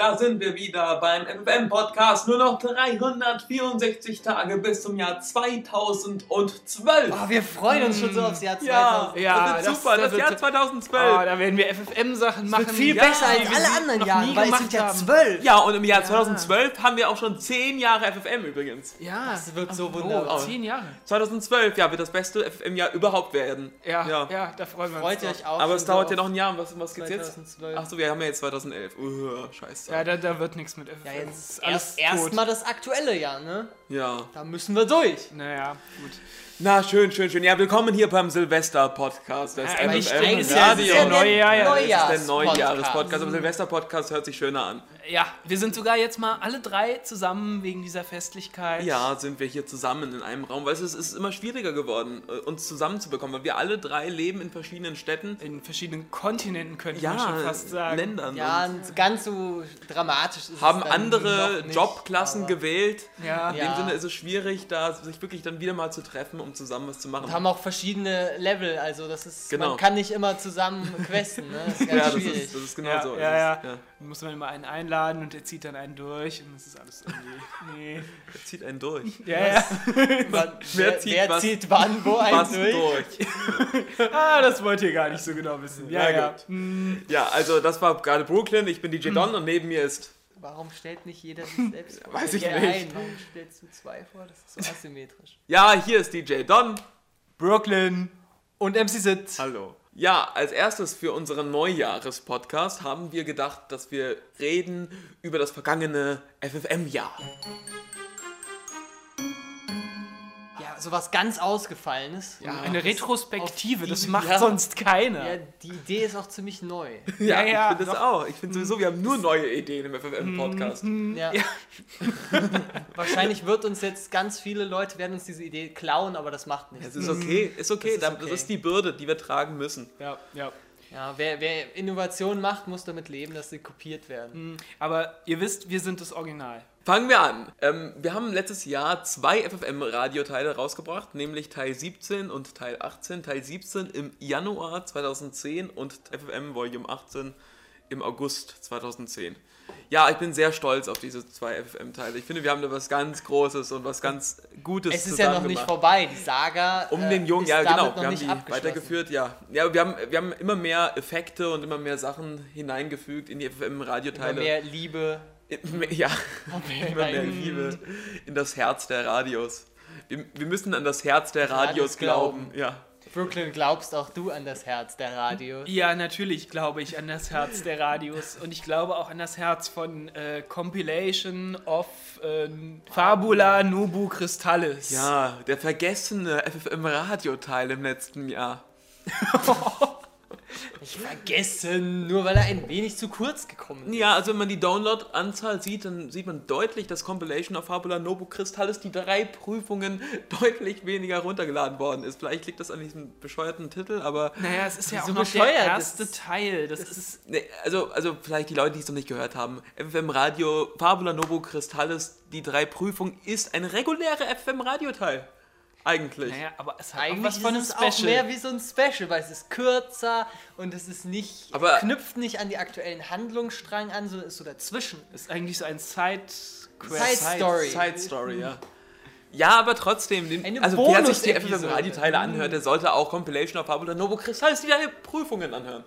da sind wir wieder beim FFM-Podcast. Nur noch 364 Tage bis zum Jahr 2012. Oh, wir freuen uns schon so aufs Jahr 2000. ja, Ja, das wird super, das, das Jahr wird- 2012. Oh, da werden wir FFM-Sachen machen. wird viel Ja, besser als alle anderen Jahre, weil es sind ja zwölf. ja, und im Jahr 2012 haben wir auch schon 10 Jahre FFM übrigens. Ja, Das wird so oh, wunderbar. Zehn Jahre. 2012, ja, wird das beste FFM-Jahr überhaupt werden. Ja, ja, ja. da freuen wir uns. Freut euch auch Aber es dauert ja noch ein Jahr. Was, was gibt's jetzt? 2012. Achso, wir haben ja jetzt 2011. Uh, scheiße. Ja, da, da wird nichts mit FFM. Ja, Das jetzt ist alles erst erstmal tot. das aktuelle Jahr, ne? ja. Da müssen wir durch. Naja, gut. Na, schön, schön, schön. Ja, willkommen hier beim Silvester-Podcast des Ja, ich denke, es ist ja Radio. der Neujahr, ja. Das ist der Neujahrspodcast. Neujahres-Podcast. Aber Silvester-Podcast hört sich schöner an. Ja, wir sind sogar jetzt mal alle drei zusammen wegen dieser Festlichkeit. Ja, sind wir hier zusammen in einem Raum, weil es ist, es ist immer schwieriger geworden, äh, uns zusammenzubekommen, weil wir alle drei leben in verschiedenen Städten, In verschiedenen Kontinenten könnte ja, man schon fast sagen. Ländern. Ja, ganz so dramatisch ist haben es dann andere noch nicht, Jobklassen gewählt. Ja. In Ja. dem Sinne ist es schwierig, da sich wirklich dann wieder mal zu treffen, um zusammen was zu machen. Und haben auch verschiedene Level, also das ist, Genau. man kann nicht immer zusammen questen, ne? Das ist ganz ja, das schwierig. ist, das ist genau Ja, so. ja, Das ja. Ist, Da muss man immer einen einladen und der zieht dann einen durch und das ist alles irgendwie. Nee. Er zieht einen durch. Ja, ja. Wann, Wer zieht wer was- zieht wann, wo ein Was durch? durch. Ah, das wollt ihr gar nicht so genau wissen. Ja, ja. gut. Hm, Ja, also das war gerade Brooklyn, ich bin DJ Don und neben mir ist. Warum stellt nicht jeder sich selbst vor? Weiß ich nicht. Ein. Warum stellst du zwei vor? Das ist so asymmetrisch. Ja, hier ist DJ Don. Brooklyn. Und MC Sit. Hallo. Ja, als erstes für unseren Neujahres-Podcast haben wir gedacht, dass wir reden über das vergangene FFM-Jahr. Sowas ganz Ausgefallenes. Ja, eine Retrospektive, das die- macht ja. sonst keiner. Ja, die Idee ist auch ziemlich neu. Ja, ja, ich finde das doch. auch. Ich finde sowieso, wir haben nur neue Ideen im FFM-Podcast. Ja. Wahrscheinlich wird uns jetzt ganz viele Leute werden uns diese Idee klauen, aber das macht nichts. Es ist okay, ist okay. Das ist okay. das ist die Bürde, die wir tragen müssen. Ja, ja. Ja, wer, wer Innovation macht, muss damit leben, dass sie kopiert werden. Aber ihr wisst, wir sind das Original. Fangen wir an. Ähm, wir haben letztes Jahr zwei FFM-Radioteile rausgebracht, nämlich Teil 17 und Teil 18. Teil 17 im Januar 2010 und FFM Volume 18 im August 2010. Ja, ich bin sehr stolz auf diese zwei FFM-Teile. Ich finde, wir haben da was ganz Großes und was ganz Gutes Es ist ja noch nicht gemacht. vorbei. Die Saga Um äh, den Jungen, ist ja genau, wir haben die weitergeführt, ja. Ja, wir haben, wir haben immer mehr Effekte und immer mehr Sachen hineingefügt in die Immer FFM-Radioteile. mehr Liebe. Ja, immer mehr. Liebe in das Herz der Radios. Wir, wir müssen an das Herz der Radios Radios glauben. glauben. Ja. Brooklyn, glaubst auch du an das Herz der Radio? Ja, natürlich glaube ich an das Herz der Radios und ich glaube auch an das Herz von äh, Compilation of äh, Fabula Nubu Crystallis. ja, der vergessene FFM-Radioteil im letzten Jahr. Nicht vergessen, nur weil er ein wenig zu kurz gekommen ist. Ja, also wenn man die Download-Anzahl sieht, dann sieht man deutlich, dass Compilation of Fabula Nobu Crystallis die drei Prüfungen deutlich weniger runtergeladen worden ist. Vielleicht liegt das an diesem bescheuerten Titel, aber Naja, es ist ja auch So noch der bescheuert, erste das- Teil. Das, ist. Nee, also, also vielleicht die Leute, die es noch nicht gehört haben. FFM Radio, Fabula Novo Crystallis, die drei Prüfungen ist ein regulärer FFM Radioteil. Eigentlich. Naja, aber es hat auch Eigentlich was von einem ist es auch Special. mehr wie so ein Special, weil es ist kürzer und es ist nicht, Aber- knüpft nicht an die aktuellen Handlungsstrang an, sondern ist so dazwischen. ist eigentlich so ein Side Side Story. Side Story, ja. Ja, aber trotzdem, den, Eine also wer sich die Bonus-Episode. FFM Radioteile anhört, der sollte auch Compilation of Fabula Novo Crystallis die Prüfungen anhören.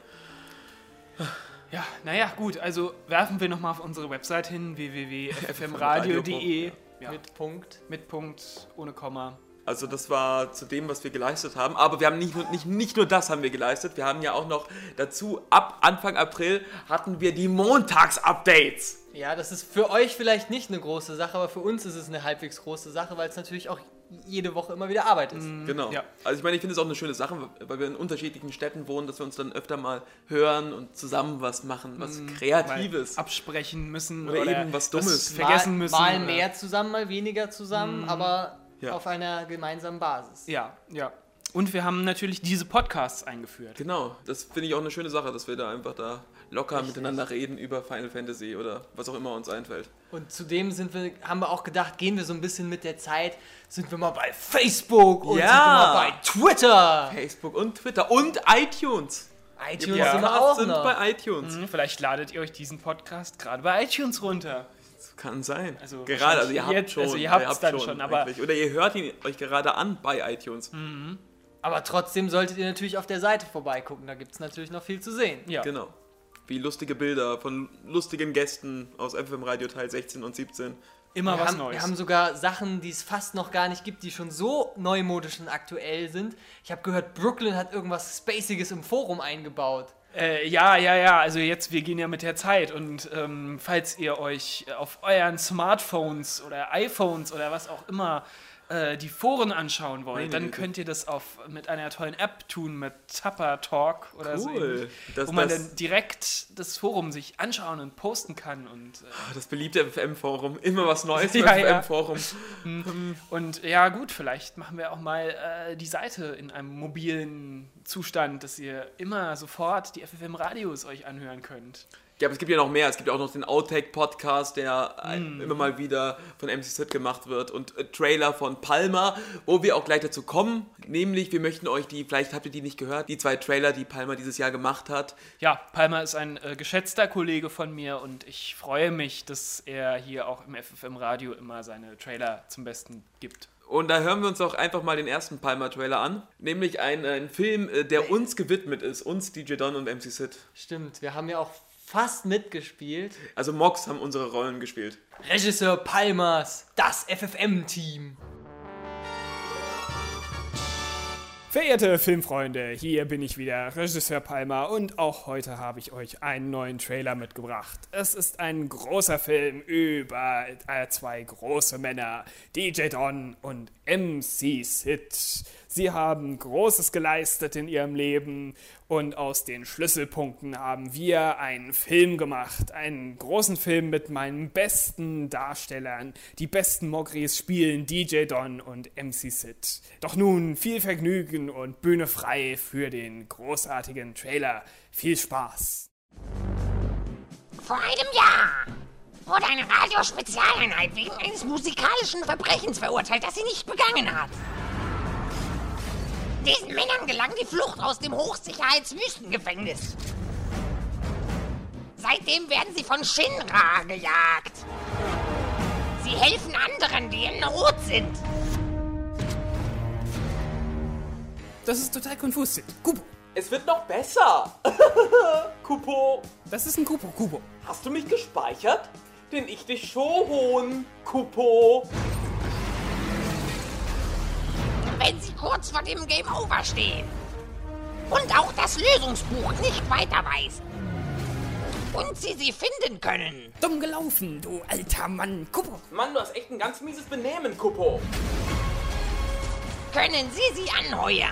Ja, naja, gut. Also werfen wir nochmal auf unsere Website hin: www.fmradio.de. Ja, Mit Punkt. mit Punkt, ohne Komma. Also das war zu dem, was wir geleistet haben. Aber wir haben nicht nur, nicht, nicht nur das haben wir geleistet, wir haben ja auch noch dazu, ab Anfang April hatten wir die Montags-Updates. Ja, das ist für euch vielleicht nicht eine große Sache, aber für uns ist es eine halbwegs große Sache, weil es natürlich auch jede Woche immer wieder Arbeit ist. Genau. Ja. Also ich meine, ich finde es auch eine schöne Sache, weil wir in unterschiedlichen Städten wohnen, dass wir uns dann öfter mal hören und zusammen was machen, was Mal Kreatives. absprechen müssen Oder eben was Dummes. vergessen mal, müssen. Mal oder- mehr zusammen, mal weniger zusammen, aber Ja. auf einer gemeinsamen Basis. Ja, ja. Und wir haben natürlich diese Podcasts eingeführt. Genau, das finde ich auch eine schöne Sache, dass wir da einfach da locker Richtig. miteinander reden über Final Fantasy oder was auch immer uns einfällt. Und zudem sind wir, haben wir auch gedacht, gehen wir so ein bisschen mit der Zeit, sind wir mal bei Facebook und Ja. sind wir mal bei Twitter. Facebook und Twitter und iTunes. iTunes Ja. sind wir auch sind noch. bei iTunes. Hm, Vielleicht ladet ihr euch diesen Podcast gerade bei iTunes runter. Kann sein. Also gerade, also ihr habt jetzt- schon. also ihr habt's dann schon, aber- eigentlich. Oder ihr hört ihn euch gerade an bei iTunes. Aber trotzdem solltet ihr natürlich auf der Seite vorbeigucken, da gibt es natürlich noch viel zu sehen. Ja. Genau. Wie lustige Bilder von lustigen Gästen aus FM Radio Teil 16 und 17. Immer Wir was haben, Neues. wir haben sogar Sachen, die es fast noch gar nicht gibt, die schon so neumodisch und aktuell sind. Ich habe gehört, Brooklyn hat irgendwas Spaciges im Forum eingebaut. Äh, ja, ja, ja, also jetzt, wir gehen ja mit der Zeit und ähm, falls ihr euch auf euren Smartphones oder iPhones oder was auch immer äh, die Foren anschauen wollt, Meine dann Güte. könnt ihr das auf, mit einer tollen App tun, mit Tupper Talk oder so. Cool. ähnlich, Das- wo man das- dann direkt das Forum sich anschauen und posten kann und äh, Ah, Das beliebte FM-Forum. Immer was Neues im Ja, ja. FM-Forum. Und ja, gut, vielleicht machen wir auch mal äh, die Seite in einem mobilen Zustand, dass ihr immer sofort die FFM-Radios euch anhören könnt. Ja, aber es gibt ja noch mehr. Es gibt ja auch noch den Outtake-Podcast, der Hm. immer mal wieder von MC Sid gemacht wird und äh, Trailer von Palmer, wo wir auch gleich dazu kommen. Nämlich, wir möchten euch die, vielleicht habt ihr die nicht gehört, die zwei Trailer, die Palmer dieses Jahr gemacht hat. Ja, Palmer ist ein äh, geschätzter Kollege von mir und ich freue mich, dass er hier auch im FFM-Radio immer seine Trailer zum Besten gibt. Und da hören wir uns auch einfach mal den ersten Palmer-Trailer an. Nämlich ein, ein Film, äh, der uns gewidmet ist. Uns, DJ Don und MC Sid. Stimmt, wir haben ja auch fast mitgespielt. Also Mox haben unsere Rollen gespielt. Regisseur Palmas, das FFM-Team. Verehrte Filmfreunde, hier bin ich wieder, Regisseur Palmer, und auch heute habe ich euch einen neuen Trailer mitgebracht. Es ist ein großer Film über äh, zwei große Männer, DJ Don und MC Sid. Sie haben Großes geleistet in ihrem Leben und aus den Schlüsselpunkten haben wir einen Film gemacht. Einen großen Film mit meinen besten Darstellern. Die besten Mogris spielen DJ Don und MC Sid. Doch nun viel Vergnügen und Bühne frei für den großartigen Trailer. Viel Spaß! Vor einem Jahr wurde eine Radiospezialeinheit wegen eines musikalischen Verbrechens verurteilt, das sie nicht begangen hat. Diesen Männern gelang die Flucht aus dem Hochsicherheitswüstengefängnis. Seitdem werden sie von Shinra gejagt. Sie helfen anderen, die in Not sind. Das ist total konfus. Kubo. Es wird noch besser. Kupo, Das ist ein Kubo. Kubo. hast du mich gespeichert? Denn ich dich schon, Kupo. Wenn sie kurz vor dem Game Over stehen. Und auch das Lösungsbuch nicht weiter weiß. Und sie sie finden können. Dumm gelaufen, du alter Mann. Kubo. Mann, du hast echt ein ganz mieses Benehmen, Kupo. Können sie sie anheuern.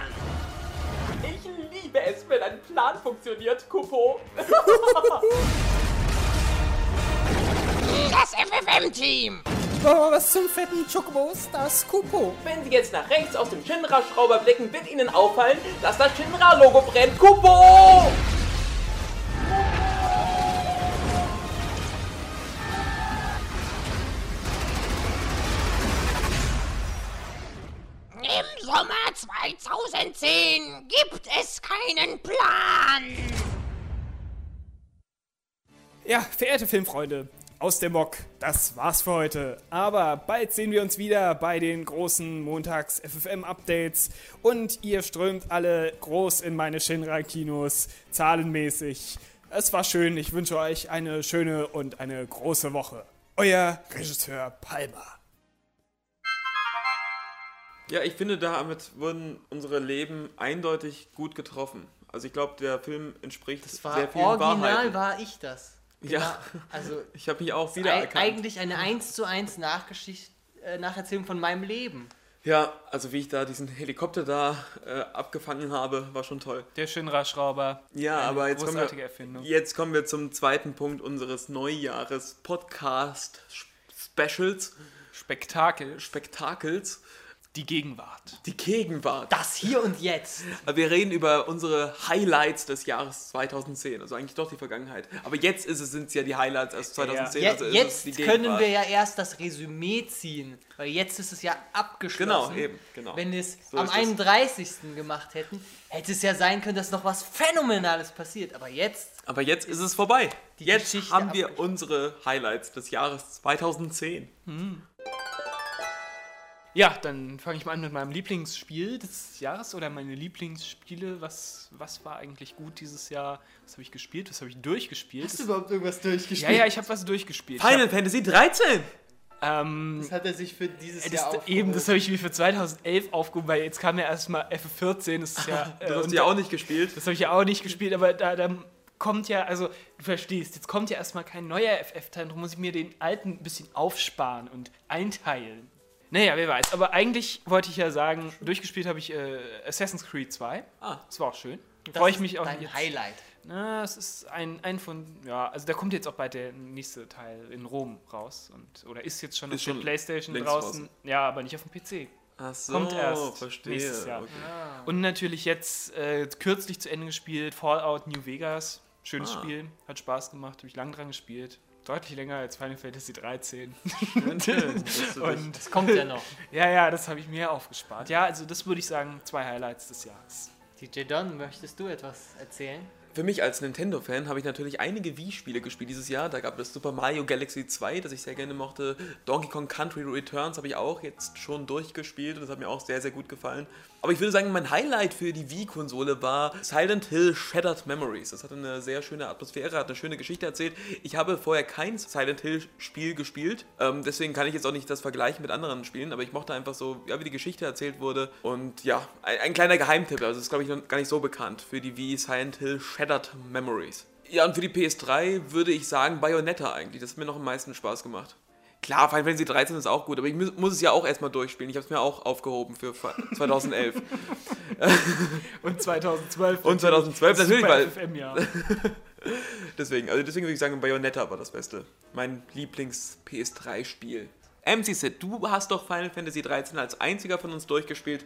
Ich liebe es, wenn ein Plan funktioniert, Kupo. Das FFM-Team. Oh, was zum fetten Chocobos, das Kupo. Wenn Sie jetzt nach rechts aus dem Shinra-Schrauber blicken, wird Ihnen auffallen, dass das Shinra-Logo brennt. Kupo! Im Sommer 2010 gibt es keinen Plan. Ja, verehrte Filmfreunde, aus dem Mock, das war's für heute. Aber bald sehen wir uns wieder bei den großen Montags-FFM-Updates und ihr strömt alle groß in meine Shinra-Kinos, zahlenmäßig. Es war schön, ich wünsche euch eine schöne und eine große Woche. Euer Regisseur Palmer. Ja, ich finde, damit wurden unsere Leben eindeutig gut getroffen. Also ich glaube, der Film entspricht Das war sehr vielen original Wahrheiten. war ich das. Ja. Genau. Also Ich habe mich auch eig wiedererkannt. eigentlich eine 1 zu 1 Nachgeschicht äh, Nacherzählung von meinem Leben. Ja, also wie ich da diesen Helikopter da äh, abgefangen habe, war schon toll. Der Shinra-Schrauber. Ja, Eine aber jetzt kommen, großartige wir, Erfindung. jetzt kommen wir zum zweiten Punkt unseres Neujahres Podcast Specials, Spektakel. Spektakels. Die Gegenwart. Die Gegenwart. Das hier und jetzt. Wir reden über unsere Highlights des Jahres 2010, also eigentlich doch die Vergangenheit. Aber jetzt ist es, sind es ja die Highlights aus 2010. Je, also ist es jetzt die können wir ja erst das Resümee ziehen, weil jetzt ist es ja abgeschlossen. Genau, eben, genau. Wenn wir es So am ist es. 31. gemacht hätten, hätte es ja sein können, dass noch was Phänomenales passiert. Aber jetzt, Aber jetzt ist es vorbei. Die Jetzt Geschichte haben wir unsere Highlights des Jahres 2010. Ja, dann fange ich mal an mit meinem Lieblingsspiel des Jahres oder meine Lieblingsspiele. Was, was war eigentlich gut dieses Jahr? Was habe ich gespielt? Was habe ich durchgespielt? hast du überhaupt irgendwas durchgespielt? ja, ja, ich habe was durchgespielt. Final Fantasy 13! Hab, ähm, Das hat er sich für dieses das, Jahr aufgehoben. eben, das habe ich mir für 2011 aufgehoben, weil jetzt kam ja erstmal F14. Das ist ja. Du äh, hast und ja auch nicht gespielt. Das habe ich ja auch nicht gespielt, aber da, da kommt ja, also du verstehst, jetzt kommt ja erstmal kein neuer FF-Teil, darum muss ich mir den alten ein bisschen aufsparen und einteilen. Naja, wer weiß. Aber eigentlich wollte ich ja sagen, durchgespielt habe ich äh, Assassin's Creed 2. Ah. Das war auch schön. Das Freue ich ist mich auch dein jetzt. Highlight. Na, es ist ein, ein von, ja, also da kommt jetzt auch bald der nächste Teil in Rom raus. Und, oder ist jetzt schon Ist auf der schon Playstation längst draußen. draußen. Ja, aber nicht auf dem PC. Ach so, Kommt erst verstehe. nächstes Jahr. Okay. Und natürlich jetzt äh, kürzlich zu Ende gespielt, Fallout New Vegas. Schönes Ah. Spiel, hat Spaß gemacht, habe ich lang dran gespielt. Deutlich länger als Final Fantasy 13. Dass du dich- Und Das kommt ja noch. ja, ja, das habe ich mir aufgespart. Ja, also das würde ich sagen, zwei Highlights des Jahres. DJ Don, möchtest du etwas erzählen? Für mich als Nintendo-Fan habe ich natürlich einige Wii-Spiele gespielt dieses Jahr. Da gab es Super Mario Galaxy 2, das ich sehr gerne mochte. Donkey Kong Country Returns habe ich auch jetzt schon durchgespielt und das hat mir auch sehr, sehr gut gefallen. Aber ich würde sagen, mein Highlight für die Wii-Konsole war Silent Hill Shattered Memories. Das hatte eine sehr schöne Atmosphäre, hat eine schöne Geschichte erzählt. Ich habe vorher kein Silent Hill-Spiel gespielt, ähm, deswegen kann ich jetzt auch nicht das vergleichen mit anderen Spielen, aber ich mochte einfach so, ja, wie die Geschichte erzählt wurde. Und ja, ein, ein kleiner Geheimtipp, also das ist, glaube ich, noch gar nicht so bekannt für die Wii Silent Hill Shattered Memories. Ja, und für die PS3 würde ich sagen Bayonetta eigentlich. Das hat mir noch am meisten Spaß gemacht. Klar, Final Fantasy 13 ist auch gut, aber ich mu- muss es ja auch erstmal durchspielen. Ich habe es mir auch aufgehoben für fa- 2011. Und 2012. Und 2012 das natürlich, weil- FFM-Jahr. deswegen, also deswegen würde ich sagen, Bayonetta war das Beste. Mein Lieblings-PS3-Spiel. MC Sid, du hast doch Final Fantasy 13 als einziger von uns durchgespielt.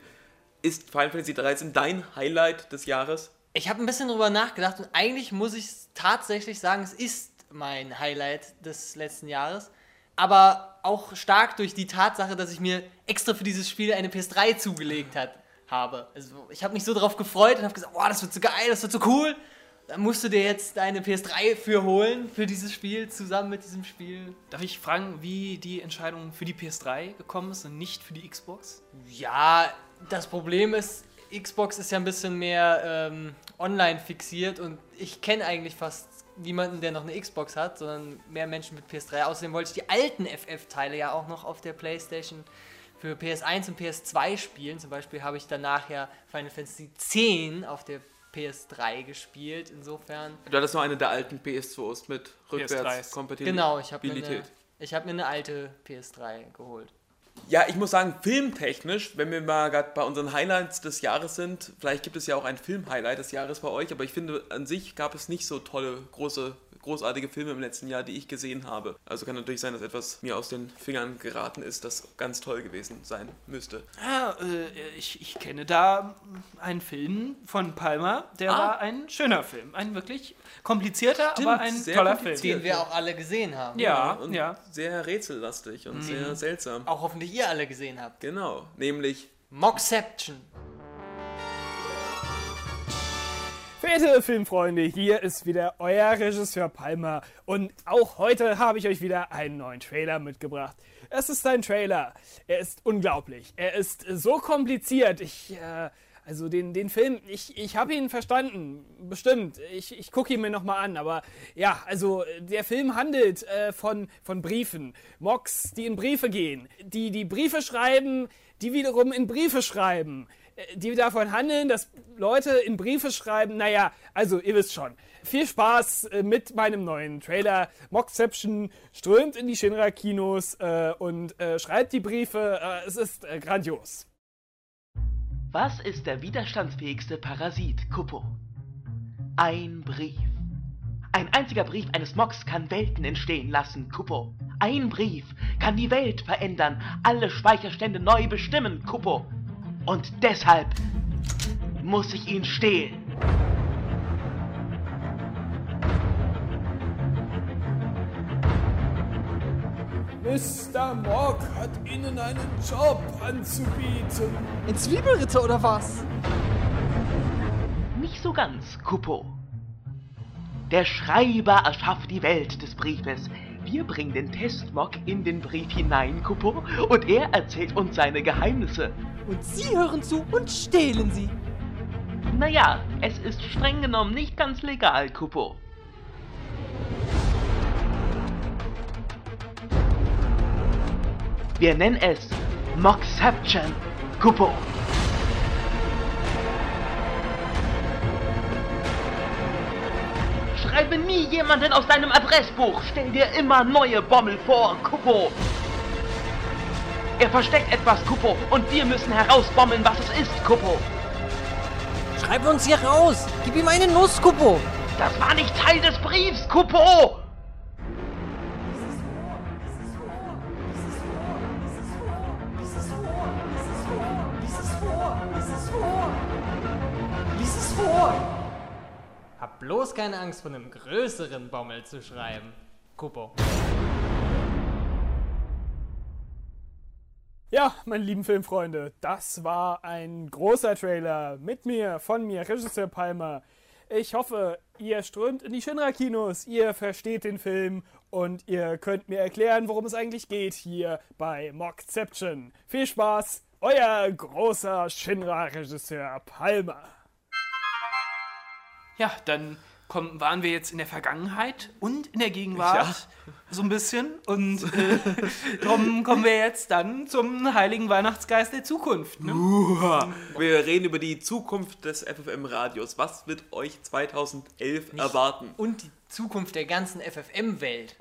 Ist Final Fantasy 13 dein Highlight des Jahres? Ich habe ein bisschen drüber nachgedacht und eigentlich muss ich tatsächlich sagen, es ist mein Highlight des letzten Jahres. Aber auch stark durch die Tatsache, dass ich mir extra für dieses Spiel eine PS3 zugelegt hat, habe. Also ich habe mich so darauf gefreut und habe gesagt, boah, das wird so geil, das wird so cool. Da musst du dir jetzt eine PS3 für holen, für dieses Spiel, zusammen mit diesem Spiel. Darf ich fragen, wie die Entscheidung für die PS3 gekommen ist und nicht für die Xbox? Ja, das Problem ist, Xbox ist ja ein bisschen mehr ähm, online fixiert und ich kenne eigentlich fast niemanden, der noch eine Xbox hat, sondern mehr Menschen mit PS3. Außerdem wollte ich die alten FF-Teile ja auch noch auf der PlayStation für PS1 und PS2 spielen. Zum Beispiel habe ich danach ja Final Fantasy X auf der PS3 gespielt. Insofern, Du hattest noch eine der alten PS2s mit PS3s. Rückwärtskompatibilität. genau, ich habe mir, eine- ich hab mir eine alte PS3 geholt. Ja, ich muss sagen, filmtechnisch, wenn wir mal gerade bei unseren Highlights des Jahres sind, vielleicht gibt es ja auch ein Film-Highlight des Jahres bei euch, aber ich finde, an sich gab es nicht so tolle, große, großartige Filme im letzten Jahr, die ich gesehen habe. Also kann natürlich sein, dass etwas mir aus den Fingern geraten ist, das ganz toll gewesen sein müsste. Ja, äh, ich, ich kenne da einen Film von Palmer, der Ah. war ein schöner Film. Ein wirklich komplizierter, Stimmt, aber ein sehr toller. Film. Den wir auch alle gesehen haben. Ja, und ja. sehr rätsellastig und sehr seltsam. Auch hoffentlich ihr alle gesehen habt. Genau, nämlich Moxception. Verehrte Filmfreunde, hier ist wieder euer Regisseur Palmer und auch heute habe ich euch wieder einen neuen Trailer mitgebracht. Es ist ein Trailer. Er ist unglaublich. Er ist so kompliziert. Ich, äh, also den, den Film, ich, ich habe ihn verstanden. Bestimmt. Ich, ich gucke ihn mir nochmal an. Aber ja, also der Film handelt äh, von, von Briefen. Mocks, die in Briefe gehen. Die, die Briefe schreiben, die wiederum in Briefe schreiben äh, die davon handeln, dass Leute in Briefe schreiben. Naja, also ihr wisst schon. Viel Spaß äh, mit meinem neuen Trailer. Mockception strömt in die Shinra-Kinos äh, und äh, schreibt die Briefe. Äh, es ist äh, grandios. Was ist der widerstandsfähigste Parasit, Kupo? Ein Brief. Ein einziger Brief eines Mocks kann Welten entstehen lassen, Kupo. Ein Brief kann die Welt verändern, alle Speicherstände neu bestimmen, Kupo. Und deshalb muss ich ihn stehlen. Mr. Mock hat Ihnen einen Job anzubieten. Ein Zwiebelritter oder was? Nicht so ganz, Kupo. Der Schreiber erschafft die Welt des Briefes. Wir bringen den Testmock in den Brief hinein, Kupo, und er erzählt uns seine Geheimnisse. Und Sie hören zu und stehlen sie. Naja, es ist streng genommen nicht ganz legal, Kupo. Wir nennen es Mockception, Kupo. Schreibe nie jemanden aus deinem Adressbuch. Stell dir immer neue Bommel vor, Kupo. Er versteckt etwas, Kupo, und wir müssen herausbommeln, was es ist, Kupo. Schreib uns hier raus. Gib ihm eine Nuss, Kupo. Das war nicht Teil des Briefs, Kupo! Hab bloß keine Angst, von einem größeren Bommel zu schreiben. Kupo. Ja, meine lieben Filmfreunde, das war ein großer Trailer mit mir, von mir, Regisseur Palmer. Ich hoffe, ihr strömt in die Shinra-Kinos, ihr versteht den Film und ihr könnt mir erklären, worum es eigentlich geht hier bei Mockception. Viel Spaß, euer großer Shinra-Regisseur Palmer. Ja, dann kommen, waren wir jetzt in der Vergangenheit und in der Gegenwart so ein bisschen. Und äh, darum kommen wir jetzt dann zum heiligen Weihnachtsgeist der Zukunft. Ne? Uha. Wir reden über die Zukunft des FFM-Radios. Was wird euch 2011 erwarten? Und die Zukunft der ganzen FFM-Welt.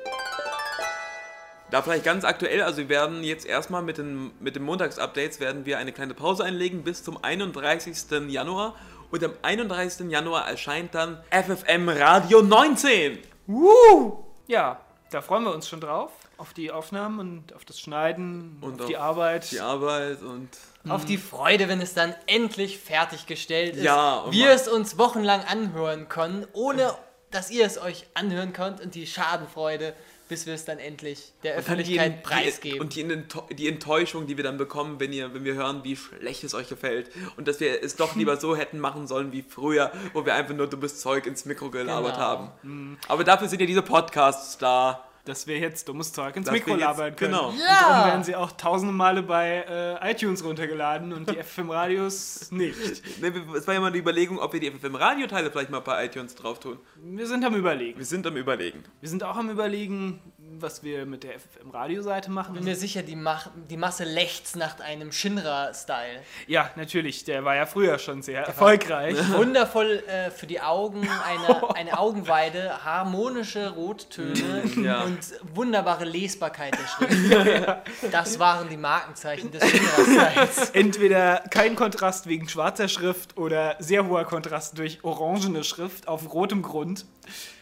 Da vielleicht ganz aktuell, also wir werden jetzt erstmal mit den, mit den Montagsupdates werden wir eine kleine Pause einlegen bis zum 31. Januar. Und am 31. Januar erscheint dann FFM Radio 19. Uh, ja, da freuen wir uns schon drauf. Auf die Aufnahmen und auf das Schneiden und Und auf die auf Arbeit. Die Arbeit und Auf die Freude, wenn es dann endlich fertiggestellt ist. Ja, wir es uns wochenlang anhören können, ohne dass ihr es euch anhören könnt und die Schadenfreude, bis wir es dann endlich der Öffentlichkeit preisgeben. Und die, die Enttäuschung, die wir dann bekommen, wenn, ihr, wenn wir hören, wie schlecht es euch gefällt. Und dass wir es doch lieber so hätten machen sollen wie früher, wo wir einfach nur dummes Zeug ins Mikro gelabert Genau. haben. Aber dafür sind ja diese Podcasts da. Dass wir jetzt dummes Zeug ins Dass Mikro labern können. genau. Und Ja. darum werden sie auch tausende Male bei äh, iTunes runtergeladen und die FM-Radios nicht. Ne, es war ja mal die Überlegung, ob wir die FFM-Radioteile vielleicht mal bei iTunes drauf tun. Wir sind am Überlegen. Wir sind am Überlegen. Wir sind auch am Überlegen, was wir mit der FM-Radioseite machen. bin mir sicher, die, Mach die Masse lechzt nach einem Shinra-Style. Ja, natürlich, der war ja früher schon sehr erfolgreich. Wundervoll äh, für die Augen, eine, eine Augenweide, harmonische Rottöne Ja. und wunderbare Lesbarkeit der Schrift. Das waren die Markenzeichen des Shinra-Styles. Entweder kein Kontrast wegen schwarzer Schrift oder sehr hoher Kontrast durch orangene Schrift auf rotem Grund.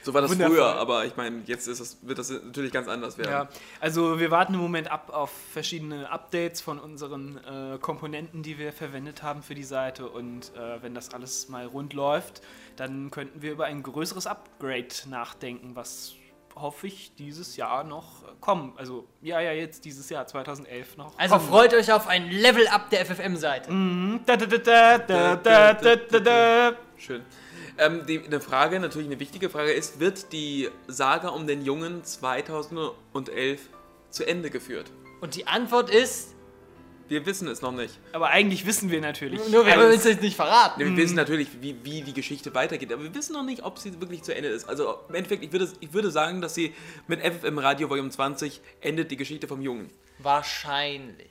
So war das Wundervoll. früher, aber ich meine, jetzt das, wird das natürlich ganz anders werden. Ja, also wir warten im Moment ab auf verschiedene Updates von unseren äh, Komponenten, die wir verwendet haben für die Seite. Und äh, wenn das alles mal rund läuft, dann könnten wir über ein größeres Upgrade nachdenken, was hoffe ich dieses Jahr noch kommen. Also ja, ja, jetzt dieses Jahr 2011 noch. Also kommen. freut euch auf ein Level-Up der FFM-Seite. Mm -hmm. Schön. Ähm, die, eine Frage, natürlich eine wichtige Frage ist, wird die Saga um den Jungen 2011 zu Ende geführt? Und die Antwort ist, Wir wissen es noch nicht. Aber eigentlich wissen wir natürlich. nur wir haben alles. uns jetzt nicht verraten. Wir wissen natürlich, wie, wie die Geschichte weitergeht, aber wir wissen noch nicht, ob sie wirklich zu Ende ist. Also im Endeffekt, ich würde, ich würde sagen, dass sie mit FFM Radio Volume 20 endet die Geschichte vom Jungen. Wahrscheinlich.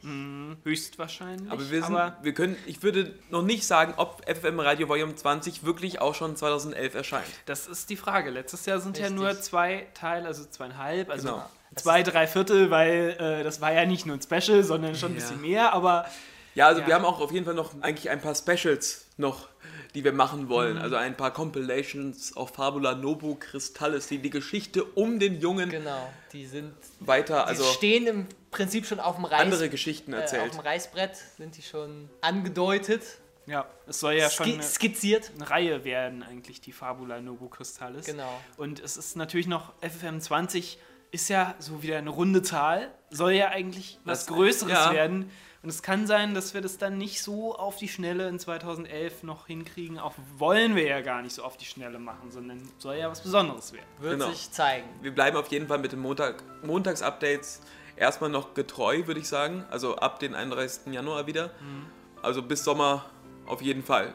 höchstwahrscheinlich. Aber wir, sind, aber wir können, ich würde noch nicht sagen, ob FFM Radio Volume 20 wirklich auch schon 2011 erscheint. Das ist die Frage. Letztes Jahr sind ja Richtig. nur zwei Teile, also zweieinhalb, also Genau. zwei, drei Viertel, weil äh, das war ja nicht nur ein Special, sondern schon ein Ja. bisschen mehr, aber Ja, also Ja. wir haben auch auf jeden Fall noch eigentlich ein paar Specials noch, die wir machen wollen. Also ein paar Compilations auf Fabula Nobu Crystallis, die die Geschichte um den Jungen Genau, die sind, weiter, die also stehen im Prinzip schon auf dem Reiß, andere Geschichten äh, auf erzählt. dem Reißbrett, sind die schon angedeutet, Ja, es soll ja schon eine, skizziert. eine Reihe werden, eigentlich, die Fabula Nobu Crystallis. Genau. Und es ist natürlich noch, FFM 20 ist ja so wieder eine runde Zahl, soll ja eigentlich was Das- Größeres ja. werden. Und es kann sein, dass wir das dann nicht so auf die Schnelle in 2011 noch hinkriegen. Auch wollen wir ja gar nicht so auf die Schnelle machen, sondern soll ja was Besonderes werden. Wird Genau. sich zeigen. Wir bleiben auf jeden Fall mit den Montag, Montags-Updates erstmal noch getreu, würde ich sagen. Also ab den 31. Januar wieder. Mhm. Also bis Sommer auf jeden Fall.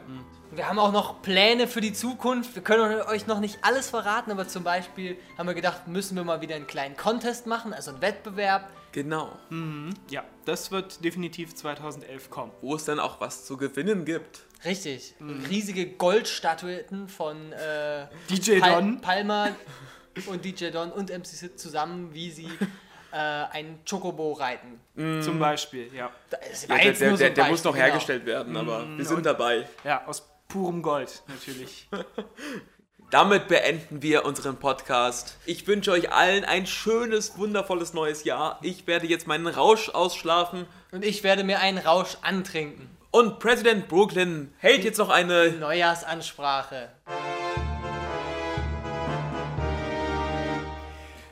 Wir haben auch noch Pläne für die Zukunft. Wir können euch noch nicht alles verraten, aber zum Beispiel haben wir gedacht, müssen wir mal wieder einen kleinen Contest machen, also einen Wettbewerb. Genau. Ja, das wird definitiv 2011 kommen. Wo es dann auch was zu gewinnen gibt. Richtig. Mhm. Riesige Goldstatuetten von äh, DJ Pal Don. Palmer und DJ Don und MC Sid zusammen, wie sie äh, einen Chocobo reiten. Zum Beispiel, ja. Das Ja, war der jetzt der, nur so der, der muss noch genau. hergestellt werden, aber wir sind dabei. Ja, aus purem Gold natürlich. Damit beenden wir unseren Podcast. Ich wünsche euch allen ein schönes, wundervolles neues Jahr. Ich werde jetzt meinen Rausch ausschlafen. Und ich werde mir einen Rausch antrinken. Und Präsident Brooklyn hält jetzt noch eine Neujahrsansprache.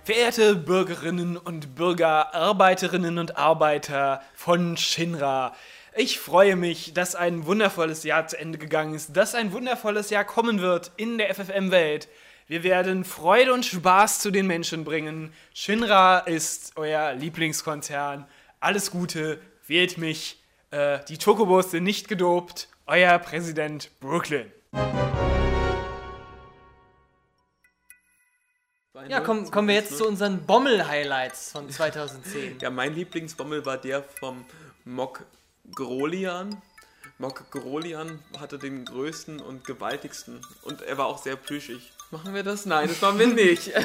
Verehrte Bürgerinnen und Bürger, Arbeiterinnen und Arbeiter von Shinra, ich freue mich, dass ein wundervolles Jahr zu Ende gegangen ist, dass ein wundervolles Jahr kommen wird in der FFM-Welt. Wir werden Freude und Spaß zu den Menschen bringen. Shinra ist euer Lieblingskonzern. Alles Gute, wählt mich. Äh, die Chocobos sind nicht gedopt. Euer Präsident Brooklyn. Ja, komm, kommen wir jetzt zu unseren Bommel-Highlights von 2010. Ja, mein Lieblingsbommel war der vom Mok Grolian. Mok Grolian hatte den größten und gewaltigsten und er war auch sehr plüschig. Machen wir das? Nein, das machen wir nicht.